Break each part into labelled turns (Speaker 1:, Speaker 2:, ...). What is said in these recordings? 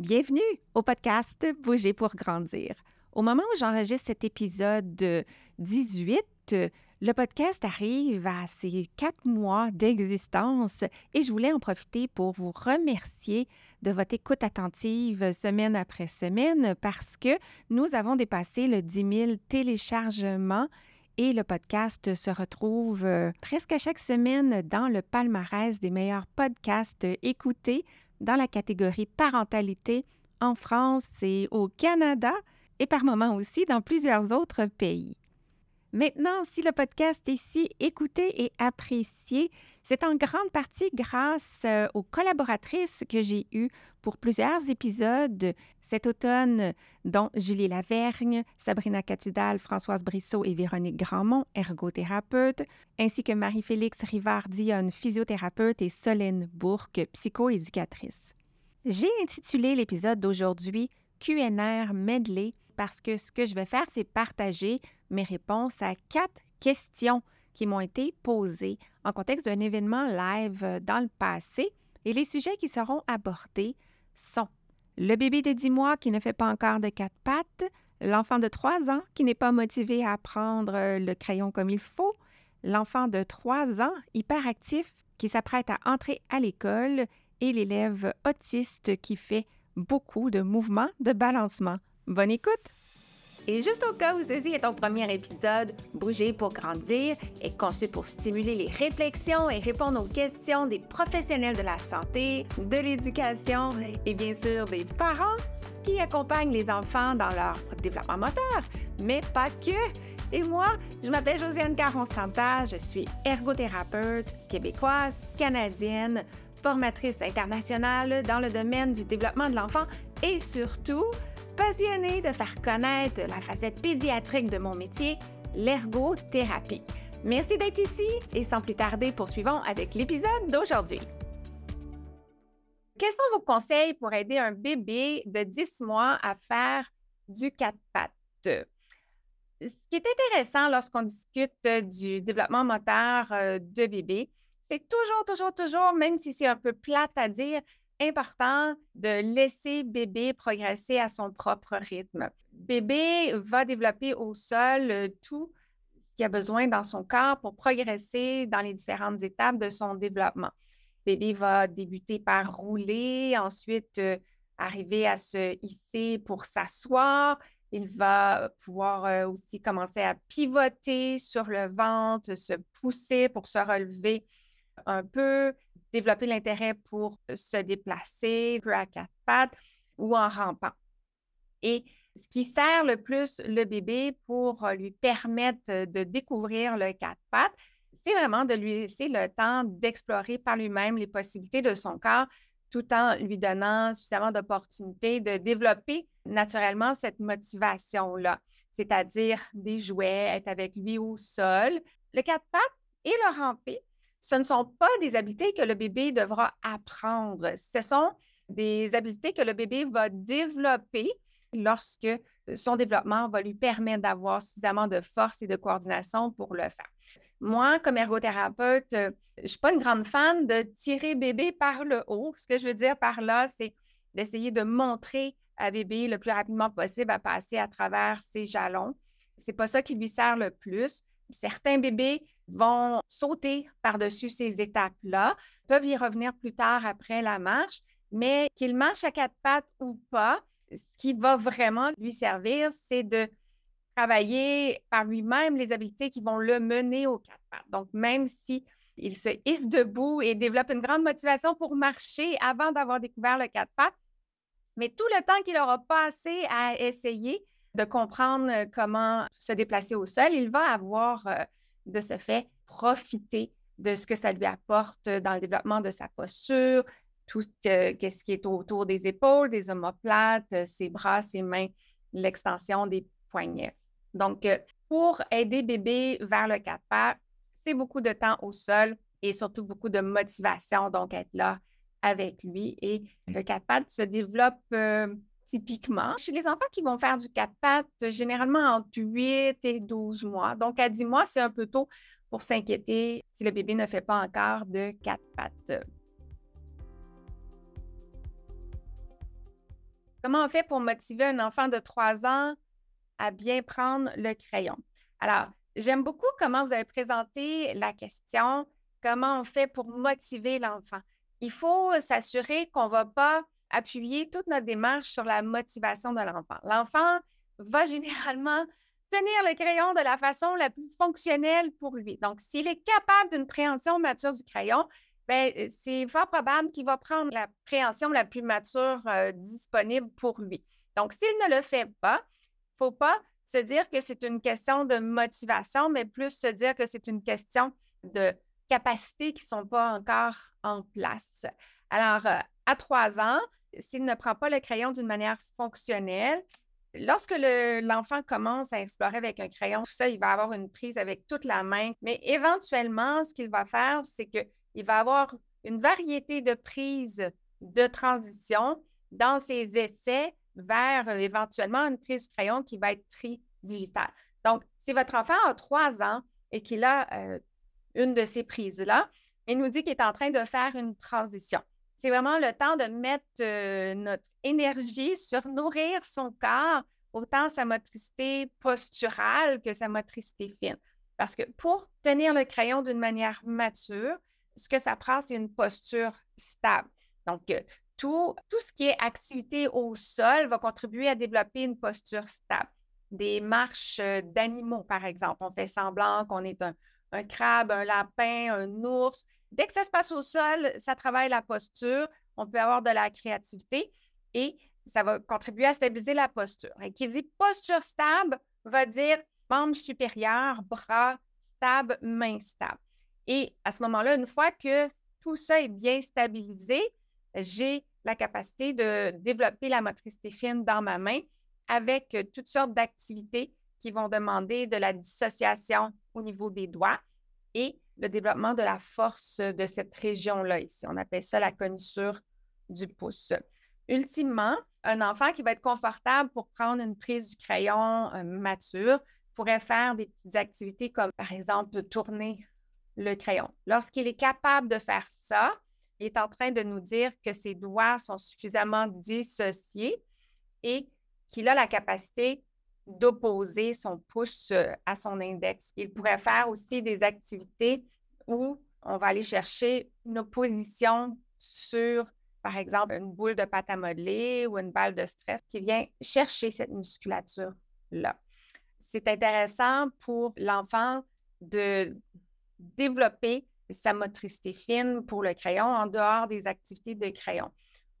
Speaker 1: Bienvenue au podcast Bouger pour grandir. Au moment où j'enregistre cet épisode 18, le podcast arrive à ses quatre mois d'existence et je voulais en profiter pour vous remercier de votre écoute attentive semaine après semaine parce que nous avons dépassé le 10 000 téléchargements et le podcast se retrouve euh, presque à chaque semaine dans le palmarès des meilleurs podcasts écoutés dans la catégorie parentalité en France et au Canada et par moments aussi dans plusieurs autres pays. Maintenant, si le podcast est si écouté et apprécié, c'est en grande partie grâce euh, aux collaboratrices que j'ai eues pour plusieurs épisodes cet automne, dont Julie Lavergne, Sabrina Catudal, Françoise Brissot et Véronique Grandmont, ergothérapeute, ainsi que Marie-Félix Rivard-Dionne, physiothérapeute, et Solène Bourque, psychoéducatrice. J'ai intitulé l'épisode d'aujourd'hui QNR Medley parce que ce que je vais faire, c'est partager mes réponses à quatre questions qui m'ont été posées en contexte d'un événement live dans le passé et les sujets qui seront abordés sont le bébé de 10 mois qui ne fait pas encore de quatre pattes, l'enfant de 3 ans qui n'est pas motivé à prendre le crayon comme il faut, l'enfant de 3 ans hyperactif qui s'apprête à entrer à l'école et l'élève autiste qui fait beaucoup de mouvements de balancement. Bonne écoute! Et juste au cas où ceci est ton premier épisode, Bouger pour grandir est conçu pour stimuler les réflexions et répondre aux questions des professionnels de la santé, de l'éducation et bien sûr des parents qui accompagnent les enfants dans leur développement moteur, mais pas que. Et moi, je m'appelle Josiane Caron-Santa, je suis ergothérapeute québécoise, canadienne, formatrice internationale dans le domaine du développement de l'enfant et surtout passionnée de faire connaître la facette pédiatrique de mon métier, l'ergothérapie. Merci d'être ici et sans plus tarder, poursuivons avec l'épisode d'aujourd'hui. Quels sont vos conseils pour aider un bébé de 10 mois à faire du quatre pattes? Ce qui est intéressant lorsqu'on discute du développement moteur euh, de bébé, c'est toujours, toujours, toujours, même si c'est un peu plate à dire, important de laisser bébé progresser à son propre rythme. Bébé va développer au sol euh, tout ce qu'il a besoin dans son corps pour progresser dans les différentes étapes de son développement. Bébé va débuter par rouler, ensuite euh, arriver à se hisser pour s'asseoir. Il va pouvoir euh, aussi commencer à pivoter sur le ventre, se pousser pour se relever un peu, développer l'intérêt pour se déplacer, peu à quatre pattes ou en rampant. Et ce qui sert le plus le bébé pour lui permettre de découvrir le quatre pattes, c'est vraiment de lui laisser le temps d'explorer par lui-même les possibilités de son corps tout en lui donnant suffisamment d'opportunités de développer naturellement cette motivation-là, c'est-à-dire des jouets, être avec lui au sol. Le quatre pattes et le ramper, ce ne sont pas des habiletés que le bébé devra apprendre. Ce sont des habiletés que le bébé va développer lorsque son développement va lui permettre d'avoir suffisamment de force et de coordination pour le faire. Moi, comme ergothérapeute, je ne suis pas une grande fan de tirer bébé par le haut. Ce que je veux dire par là, c'est d'essayer de montrer à bébé le plus rapidement possible à passer à travers ses jalons. C'est pas ça qui lui sert le plus. Certains bébés vont sauter par-dessus ces étapes-là, peuvent y revenir plus tard après la marche, mais qu'ils marchent à quatre pattes ou pas, ce qui va vraiment lui servir, c'est de travailler par lui-même les habiletés qui vont le mener aux quatre pattes. Donc, même si il se hisse debout et développe une grande motivation pour marcher avant d'avoir découvert le quatre pattes, mais tout le temps qu'il aura passé à essayer, de comprendre euh, comment se déplacer au sol, il va avoir euh, de ce fait profité de ce que ça lui apporte dans le développement de sa posture, tout euh, ce qui est autour des épaules, des omoplates, ses bras, ses mains, l'extension des poignets. Donc, pour aider bébé vers le quatre pas, c'est beaucoup de temps au sol et surtout beaucoup de motivation, donc être là avec lui. Et le quatre pattes se développe typiquement. Chez les enfants qui vont faire du quatre pattes, généralement entre 8 et 12 mois. Donc, à 10 mois, c'est un peu tôt pour s'inquiéter si le bébé ne fait pas encore de quatre pattes. Comment on fait pour motiver un enfant de 3 ans à bien prendre le crayon? Alors, j'aime beaucoup comment vous avez présenté la question, comment on fait pour motiver l'enfant. Il faut s'assurer qu'on ne va pas appuyer toute notre démarche sur la motivation de l'enfant. L'enfant va généralement tenir le crayon de la façon la plus fonctionnelle pour lui. Donc, s'il est capable d'une préhension mature du crayon, ben, euh, c'est fort probable qu'il va prendre la préhension la plus mature euh, disponible pour lui. Donc, s'il ne le fait pas, il ne faut pas se dire que c'est une question de motivation, mais plus se dire que c'est une question de capacités qui ne sont pas encore en place. Alors, euh, à trois ans, s'il ne prend pas le crayon d'une manière fonctionnelle, lorsque l'enfant commence à explorer avec un crayon, tout ça, il va avoir une prise avec toute la main, mais éventuellement, ce qu'il va faire, c'est que il va avoir une variété de prises de transition dans ses essais vers euh, éventuellement une prise crayon qui va être tri-digitale. Donc, si votre enfant a trois ans et qu'il a euh, une de ces prises-là, il nous dit qu'il est en train de faire une transition. C'est vraiment le temps de mettre euh, notre énergie sur nourrir son corps, autant sa motricité posturale que sa motricité fine. Parce que pour tenir le crayon d'une manière mature, ce que ça prend, c'est une posture stable. Donc, euh, tout, tout ce qui est activité au sol va contribuer à développer une posture stable. Des marches euh, d'animaux, par exemple. On fait semblant qu'on est un, crabe, un lapin, un ours. Dès que ça se passe au sol, ça travaille la posture. On peut avoir de la créativité et ça va contribuer à stabiliser la posture. Et qui dit posture stable va dire membres supérieurs, bras stable, mains stable. Et à ce moment-là, une fois que tout ça est bien stabilisé, j'ai la capacité de développer la motricité fine dans ma main avec toutes sortes d'activités qui vont demander de la dissociation au niveau des doigts et le développement de la force de cette région-là ici. On appelle ça la commissure du pouce. Ultimement, un enfant qui va être confortable pour prendre une prise du crayon euh, mature pourrait faire des petites activités comme par exemple tourner le crayon. Lorsqu'il est capable de faire ça, il est en train de nous dire que ses doigts sont suffisamment dissociés et qu'il a la capacité d'opposer son pouce euh, à son index. Il pourrait faire aussi des activités où on va aller chercher une opposition sur, par exemple, une boule de pâte à modeler ou une balle de stress qui vient chercher cette musculature-là. C'est intéressant pour l'enfant de développer sa motricité fine pour le crayon en dehors des activités de crayon.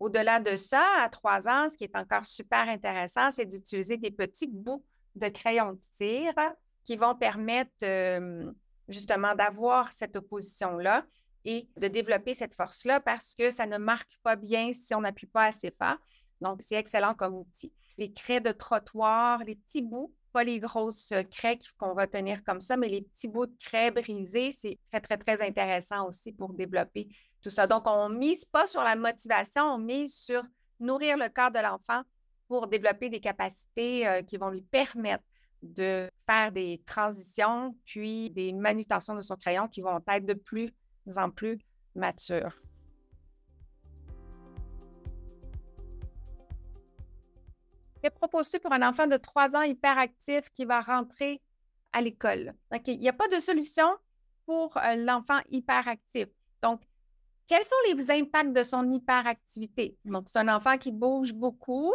Speaker 1: Au-delà de ça, à trois ans, ce qui est encore super intéressant, c'est d'utiliser des petits bouts de crayon de tir qui vont permettre euh, justement d'avoir cette opposition-là et de développer cette force-là parce que ça ne marque pas bien si on n'appuie pas assez fort. Donc, c'est excellent comme outil. Les craies de trottoir, les petits bouts pas les grosses euh, craies qu'on va tenir comme ça, mais les petits bouts de craie brisés, c'est très, très, très intéressant aussi pour développer Donc, on ne mise pas sur la motivation, on mise sur nourrir le corps de l'enfant pour développer des capacités euh, qui vont lui permettre de faire des transitions, puis des manutentions de son crayon qui vont être de plus en plus matures. Que proposes-tu pour un enfant de 3 ans hyperactif qui va rentrer à l'école? Il n'y a pas de solution pour euh, l'enfant hyperactif. Donc, quels sont les impacts de son hyperactivité? Donc, c'est un enfant qui bouge beaucoup.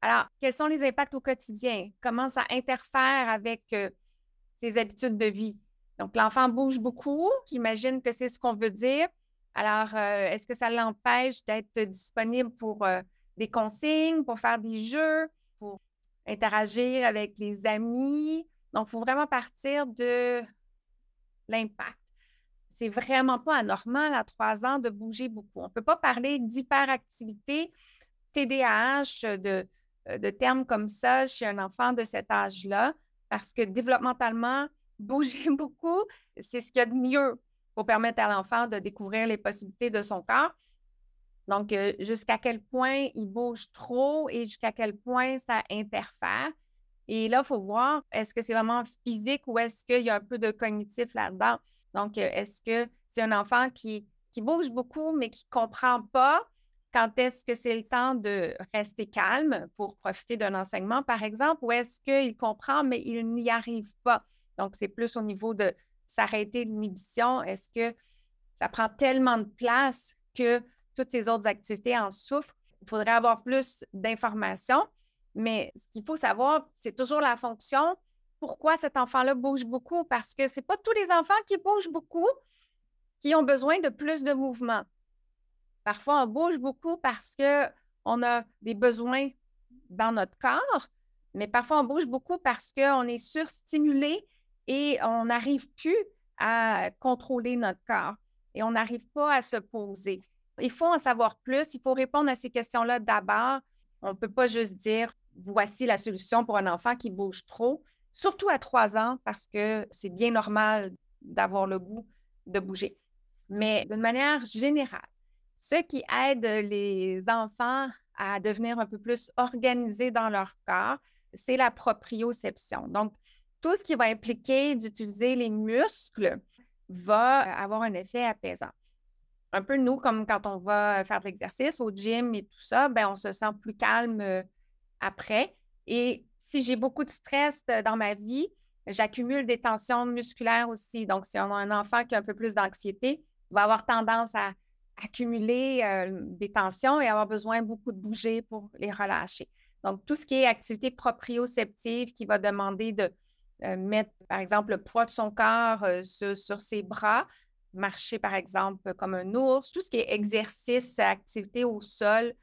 Speaker 1: Alors, quels sont les impacts au quotidien? Comment ça interfère avec euh, ses habitudes de vie? Donc, l'enfant bouge beaucoup. J'imagine que c'est ce qu'on veut dire. Alors, euh, est-ce que ça l'empêche d'être disponible pour des consignes, pour faire des jeux? pour interagir avec les amis? Donc, il faut vraiment partir de l'impact. C'est vraiment pas anormal à trois ans de bouger beaucoup. On ne peut pas parler d'hyperactivité, TDAH, de, de termes comme ça chez un enfant de cet âge-là, parce que développementalement, bouger beaucoup, c'est ce qu'il y a de mieux pour permettre à l'enfant de découvrir les possibilités de son corps. Donc, euh, jusqu'à quel point il bouge trop et jusqu'à quel point ça interfère. Et là, il faut voir, est-ce que c'est vraiment physique ou est-ce qu'il y a un peu de cognitif là-dedans? Donc, euh, est-ce que c'est un enfant qui, qui bouge beaucoup, mais qui ne comprend pas Quand est-ce que c'est le temps de rester calme pour profiter d'un enseignement, par exemple, ou est-ce qu'il comprend, mais il n'y arrive pas? Donc, c'est plus au niveau de s'arrêter l'inhibition. Est-ce que ça prend tellement de place que toutes ces autres activités en souffrent? Il faudrait avoir plus d'informations, mais ce qu'il faut savoir, c'est toujours la fonction. Pourquoi cet enfant-là bouge beaucoup? Parce que ce n'est pas tous les enfants qui bougent beaucoup qui ont besoin de plus de mouvement. Parfois, on bouge beaucoup parce qu'on a des besoins dans notre corps, mais parfois, on bouge beaucoup parce qu'on est surstimulé et on n'arrive plus à contrôler notre corps et on n'arrive pas à se poser. Il faut en savoir plus, il faut répondre à ces questions-là d'abord. On ne peut pas juste dire voici la solution pour un enfant qui bouge trop, surtout à trois ans, parce que c'est bien normal d'avoir le goût de bouger. Mais d'une manière générale, ce qui aide les enfants à devenir un peu plus organisés dans leur corps, c'est la proprioception. Donc, tout ce qui va impliquer d'utiliser les muscles va avoir un effet apaisant. Un peu nous, comme quand on va faire de l'exercice au gym et tout ça, ben, on se sent plus calme euh, après. Et si j'ai beaucoup de stress euh, dans ma vie, j'accumule des tensions musculaires aussi. Donc, si on a un enfant qui a un peu plus d'anxiété, il va avoir tendance à accumuler euh, des tensions et avoir besoin beaucoup de bouger pour les relâcher. Donc, tout ce qui est activité proprioceptive qui va demander de euh, mettre, par exemple, le poids de son corps sur, ses bras, marcher, par exemple, comme un ours, tout ce qui est exercice, activité au sol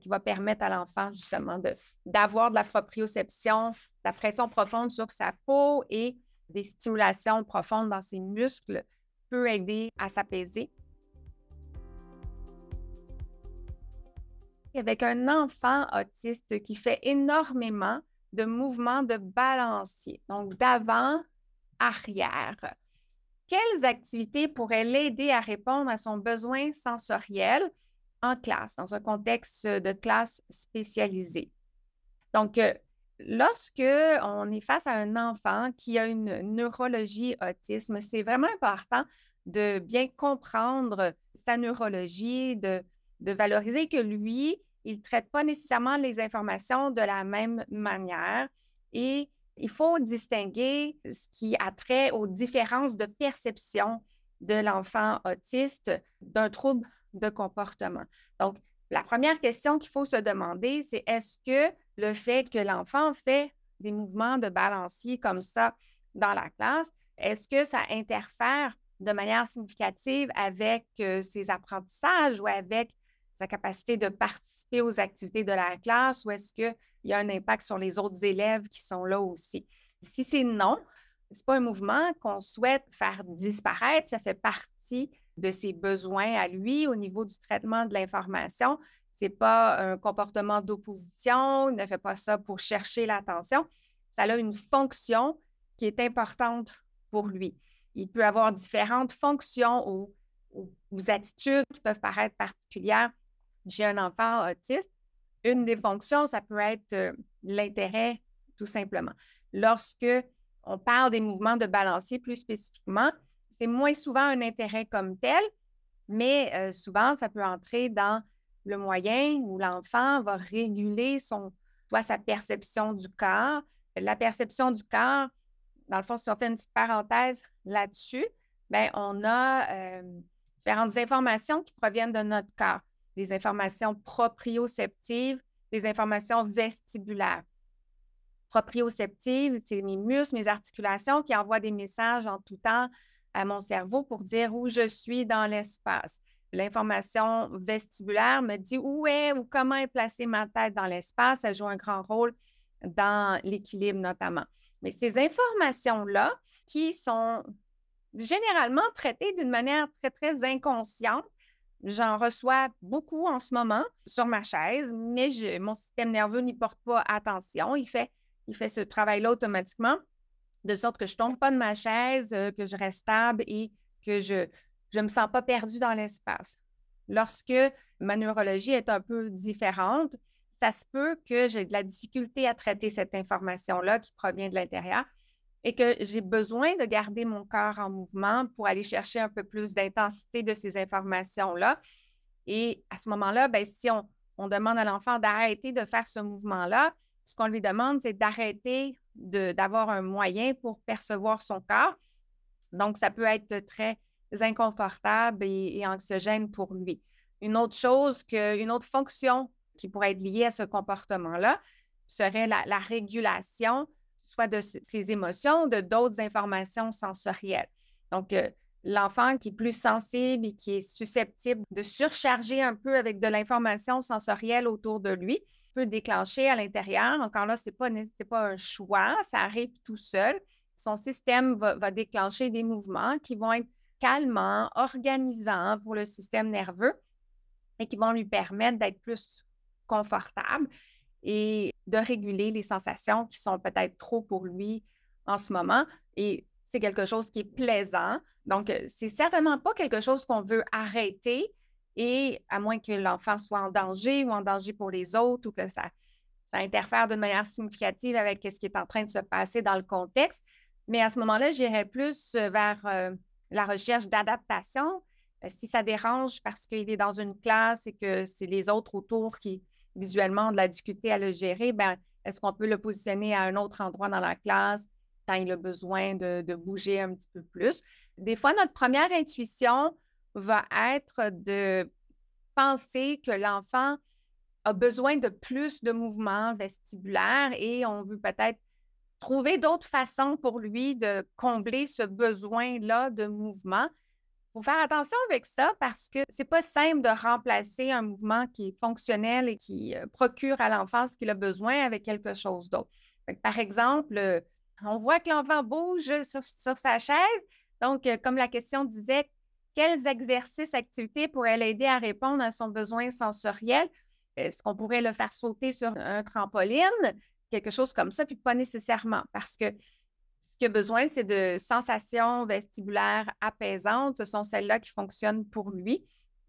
Speaker 1: qui va permettre à l'enfant justement d'avoir de, de la proprioception, de la pression profonde sur sa peau et des stimulations profondes dans ses muscles peut aider à s'apaiser. avec un enfant autiste qui fait énormément de mouvements de balancier, donc d'avant, arrière. Quelles activités pourraient l'aider à répondre à son besoin sensoriel? Classe, dans un contexte de classe spécialisée? Donc, euh, lorsque on est face à un enfant qui a une neurologie autisme, c'est vraiment important de bien comprendre sa neurologie, de, de valoriser que lui, il ne traite pas nécessairement les informations de la même manière et il faut distinguer ce qui a trait aux différences de perception de l'enfant autiste d'un trouble de comportement. Donc, la première question qu'il faut se demander, c'est est-ce que le fait que l'enfant fait des mouvements de balancier comme ça dans la classe, est-ce que ça interfère de manière significative avec euh, ses apprentissages ou avec sa capacité de participer aux activités de la classe ou est-ce qu'il y a un impact sur les autres élèves qui sont là aussi? Si c'est non, ce n'est pas un mouvement qu'on souhaite faire disparaître, ça fait partie de ses besoins à lui au niveau du traitement de l'information. Ce n'est pas un comportement d'opposition, il ne fait pas ça pour chercher l'attention. Ça a une fonction qui est importante pour lui. Il peut avoir différentes fonctions ou, ou attitudes qui peuvent paraître particulières j'ai un enfant autiste, une des fonctions, ça peut être euh, l'intérêt, tout simplement. Lorsque on parle des mouvements de balancier plus spécifiquement, c'est moins souvent un intérêt comme tel, mais euh, souvent, ça peut entrer dans le moyen où l'enfant va réguler son, soit sa perception du corps. La perception du corps, dans le fond, si on fait une petite parenthèse là-dessus, bien, on a euh, différentes informations qui proviennent de notre corps des informations proprioceptives, des informations vestibulaires. Proprioceptives, c'est mes muscles, mes articulations qui envoient des messages en tout temps à mon cerveau pour dire où je suis dans l'espace. L'information vestibulaire me dit où est ou comment est placée ma tête dans l'espace. Elle joue un grand rôle dans l'équilibre notamment. Mais ces informations-là, qui sont généralement traitées d'une manière très, très inconsciente, J'en reçois beaucoup en ce moment sur ma chaise, mais mon système nerveux n'y porte pas attention. Il fait, il fait ce travail-là automatiquement, de sorte que je ne tombe pas de ma chaise, euh, que je reste stable et que je ne me sens pas perdue dans l'espace. Lorsque ma neurologie est un peu différente, ça se peut que j'ai de la difficulté à traiter cette information-là qui provient de l'intérieur et que j'ai besoin de garder mon corps en mouvement pour aller chercher un peu plus d'intensité de ces informations-là. Et à ce moment-là, ben, si on, on demande à l'enfant d'arrêter de faire ce mouvement-là, ce qu'on lui demande, c'est d'arrêter d'avoir un moyen pour percevoir son corps. Donc, ça peut être très inconfortable et, anxiogène pour lui. Une autre chose, une autre fonction qui pourrait être liée à ce comportement-là serait la, régulation, soit de ses émotions, ou de d'autres informations sensorielles. Donc, euh, l'enfant qui est plus sensible et qui est susceptible de surcharger un peu avec de l'information sensorielle autour de lui peut déclencher à l'intérieur. Encore là, ce n'est pas, pas un choix, ça arrive tout seul. Son système va, déclencher des mouvements qui vont être calmants, organisants pour le système nerveux et qui vont lui permettre d'être plus confortable et de réguler les sensations qui sont peut-être trop pour lui en ce moment. Et c'est quelque chose qui est plaisant. Donc, euh, c'est certainement pas quelque chose qu'on veut arrêter et à moins que l'enfant soit en danger ou en danger pour les autres ou que ça, ça interfère de manière significative avec ce qui est en train de se passer dans le contexte. Mais à ce moment-là, j'irais plus euh, vers euh, la recherche d'adaptation. si ça dérange parce qu'il est dans une classe et que c'est les autres autour qui, visuellement, ont de la difficulté à le gérer, ben, est-ce qu'on peut le positionner à un autre endroit dans la classe quand il a besoin de, bouger un petit peu plus? Des fois, notre première intuition va être de penser que l'enfant a besoin de plus de mouvements vestibulaires et on veut peut-être trouver d'autres façons pour lui de combler ce besoin-là de mouvement faut faire attention avec ça parce que c'est pas simple de remplacer un mouvement qui est fonctionnel et qui euh, procure à l'enfant ce qu'il a besoin avec quelque chose d'autre. Par exemple, euh, on voit que l'enfant bouge sur, sa chaise. Donc, euh, comme la question disait, quels exercices, activités pourraient l'aider à répondre à son besoin sensoriel? Est-ce qu'on pourrait le faire sauter sur un trampoline? Quelque chose comme ça, puis pas nécessairement, parce que ce qu'il a besoin, c'est de sensations vestibulaires apaisantes. Ce sont celles-là qui fonctionnent pour lui.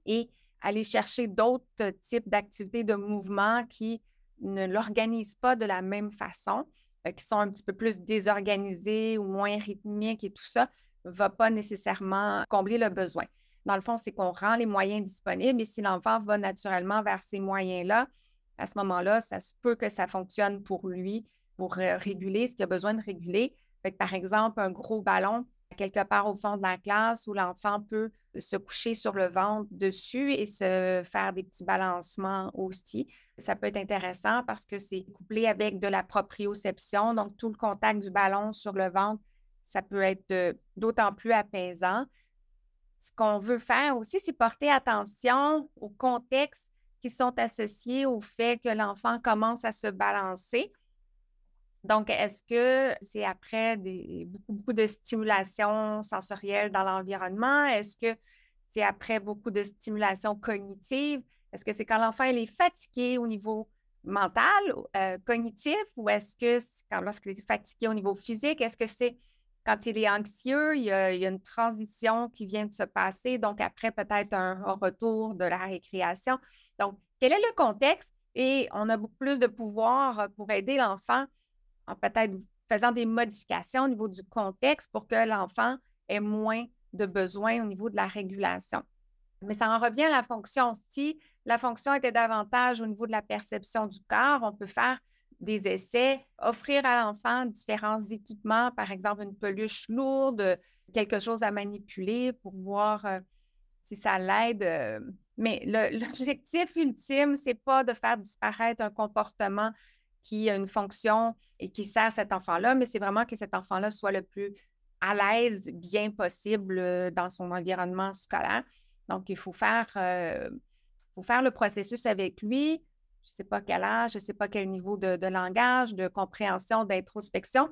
Speaker 1: Et aller chercher d'autres types d'activités de mouvement qui ne l'organisent pas de la même façon, euh, qui sont un petit peu plus désorganisées ou moins rythmiques et tout ça, va pas nécessairement combler le besoin. Dans le fond, c'est qu'on rend les moyens disponibles et si l'enfant va naturellement vers ces moyens-là, à ce moment-là, ça se peut que ça fonctionne pour lui pour euh, réguler ce qu'il a besoin de réguler, par exemple, un gros ballon quelque part au fond de la classe où l'enfant peut se coucher sur le ventre dessus et se faire des petits balancements aussi. Ça peut être intéressant parce que c'est couplé avec de la proprioception, donc tout le contact du ballon sur le ventre, ça peut être euh, d'autant plus apaisant. Ce qu'on veut faire aussi, c'est porter attention aux contextes qui sont associés au fait que l'enfant commence à se balancer. Donc, est-ce que c'est après beaucoup, de stimulation sensorielle dans l'environnement? Est-ce que c'est après beaucoup de stimulation cognitive? Est-ce que c'est quand l'enfant est fatigué au niveau mental, euh, cognitif, ou est-ce que quand lorsqu'il est fatigué au niveau physique? Est-ce que c'est quand il est anxieux, il y, a, une transition qui vient de se passer, donc après peut-être un, un retour de la récréation. Donc, quel est le contexte? Et on a beaucoup plus de pouvoir pour aider l'enfant en peut-être faisant des modifications au niveau du contexte pour que l'enfant ait moins de besoins au niveau de la régulation. Mais ça en revient à la fonction. Si la fonction était davantage au niveau de la perception du corps, on peut faire des essais, offrir à l'enfant différents équipements, par exemple une peluche lourde, quelque chose à manipuler pour voir euh, si ça l'aide. Euh. mais l'objectif ultime, c'est pas de faire disparaître un comportement qui a une fonction et qui sert cet enfant-là, mais c'est vraiment que cet enfant-là soit le plus à l'aise, bien possible euh, dans son environnement scolaire. Donc, il faut faire, faut faire le processus avec lui. Je ne sais pas quel âge, je ne sais pas quel niveau de, langage, de compréhension, d'introspection,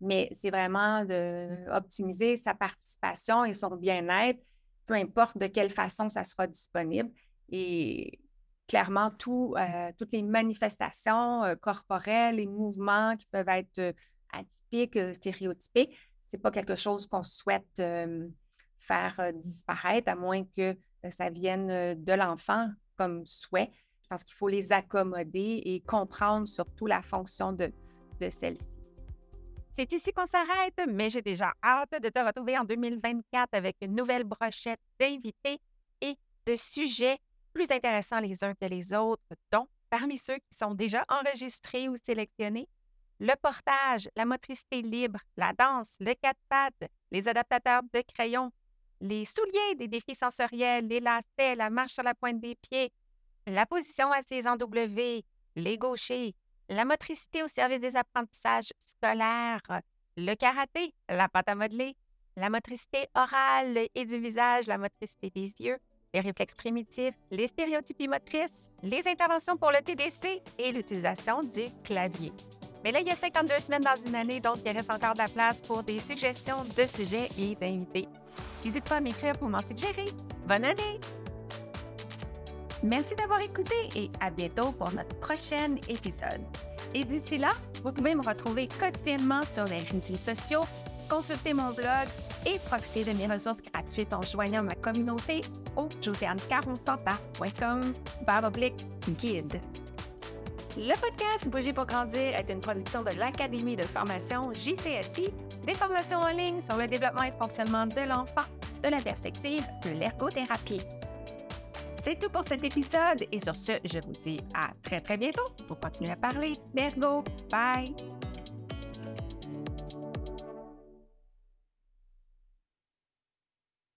Speaker 1: mais c'est vraiment d'optimiser sa participation et son bien-être, peu importe de quelle façon ça sera disponible. Et clairement euh, toutes les manifestations euh, corporelles, les mouvements qui peuvent être euh, atypiques, stéréotypés, ce n'est pas quelque chose qu'on souhaite faire disparaître, à moins que ça vienne de l'enfant comme souhait. Je pense qu'il faut les accommoder et comprendre surtout la fonction de, celle-ci.
Speaker 2: C'est ici qu'on s'arrête, mais j'ai déjà hâte de te retrouver en 2024 avec une nouvelle brochette d'invités et de sujets plus intéressants les uns que les autres, dont, parmi ceux qui sont déjà enregistrés ou sélectionnés, le portage, la motricité libre, la danse, le quatre pattes, les adaptateurs de crayons, les souliers des défis sensoriels, les lacets, la marche sur la pointe des pieds, la position assise en W, les gauchers, la motricité au service des apprentissages scolaires, le karaté, la pâte à modeler, la motricité orale et du visage, la motricité des yeux, les réflexes primitifs, les stéréotypies motrices, les interventions pour le TDC et l'utilisation du clavier. Mais là, il y a 52 semaines dans une année, donc il reste encore de la place pour des suggestions de sujets et d'invités. N'hésite pas à m'écrire pour m'en suggérer. Bonne année! Merci d'avoir écouté et à bientôt pour notre prochain épisode. Et d'ici là, vous pouvez me retrouver quotidiennement sur les réseaux sociaux, consulter mon blog et profiter de mes ressources gratuites en joignant ma communauté au josianecaronsanta.com guide. Le podcast Bouger pour grandir est une production de l'Académie de formation JCSI, des formations en ligne sur le développement et fonctionnement de l'enfant de la perspective de l'ergothérapie. C'est tout pour cet épisode et sur ce, je vous dis à très très bientôt pour continuer à parler d'ergo. Bye!